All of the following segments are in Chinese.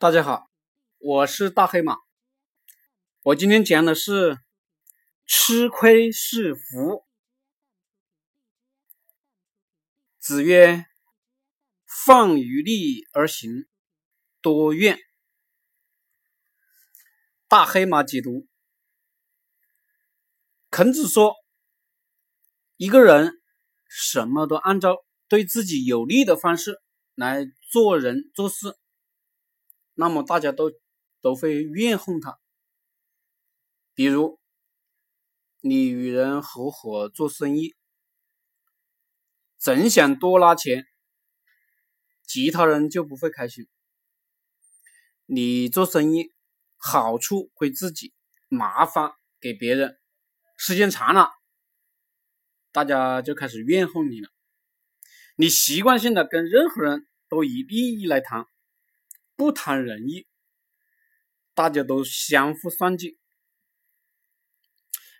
大家好，我是大黑马。我今天讲的是吃亏是福。子曰：“放于利而行，多怨。”大黑马解读：孔子说，一个人什么都按照对自己有利的方式来做人做事。那么大家都都会怨恨他。比如，你与人合伙做生意，总想多拿钱，其他人就不会开心。你做生意好处归自己，麻烦给别人，时间长了，大家就开始怨恨你了。你习惯性的跟任何人都以利益来谈。不谈仁义，大家都相互算计。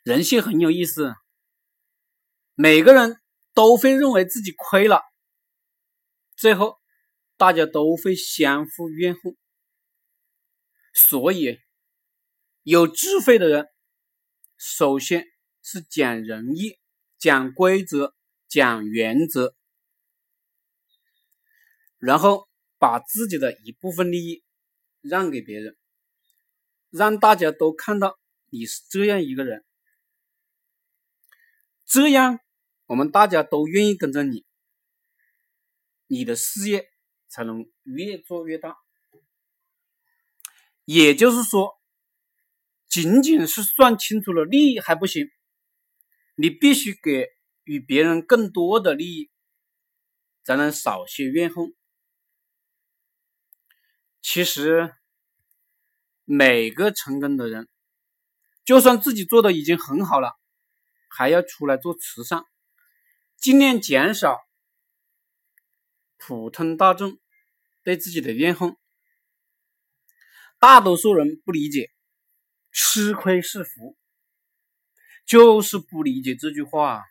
人性很有意思，每个人都会认为自己亏了，最后大家都会相互怨恨。所以，有智慧的人，首先是讲仁义、讲规则、讲原则，然后。把自己的一部分利益让给别人，让大家都看到你是这样一个人，这样我们大家都愿意跟着你，你的事业才能越做越大。也就是说，仅仅是算清楚了利益还不行，你必须给予别人更多的利益，才能少些怨恨。其实，每个成功的人，就算自己做的已经很好了，还要出来做慈善，尽量减少普通大众对自己的怨恨。大多数人不理解“吃亏是福”，就是不理解这句话。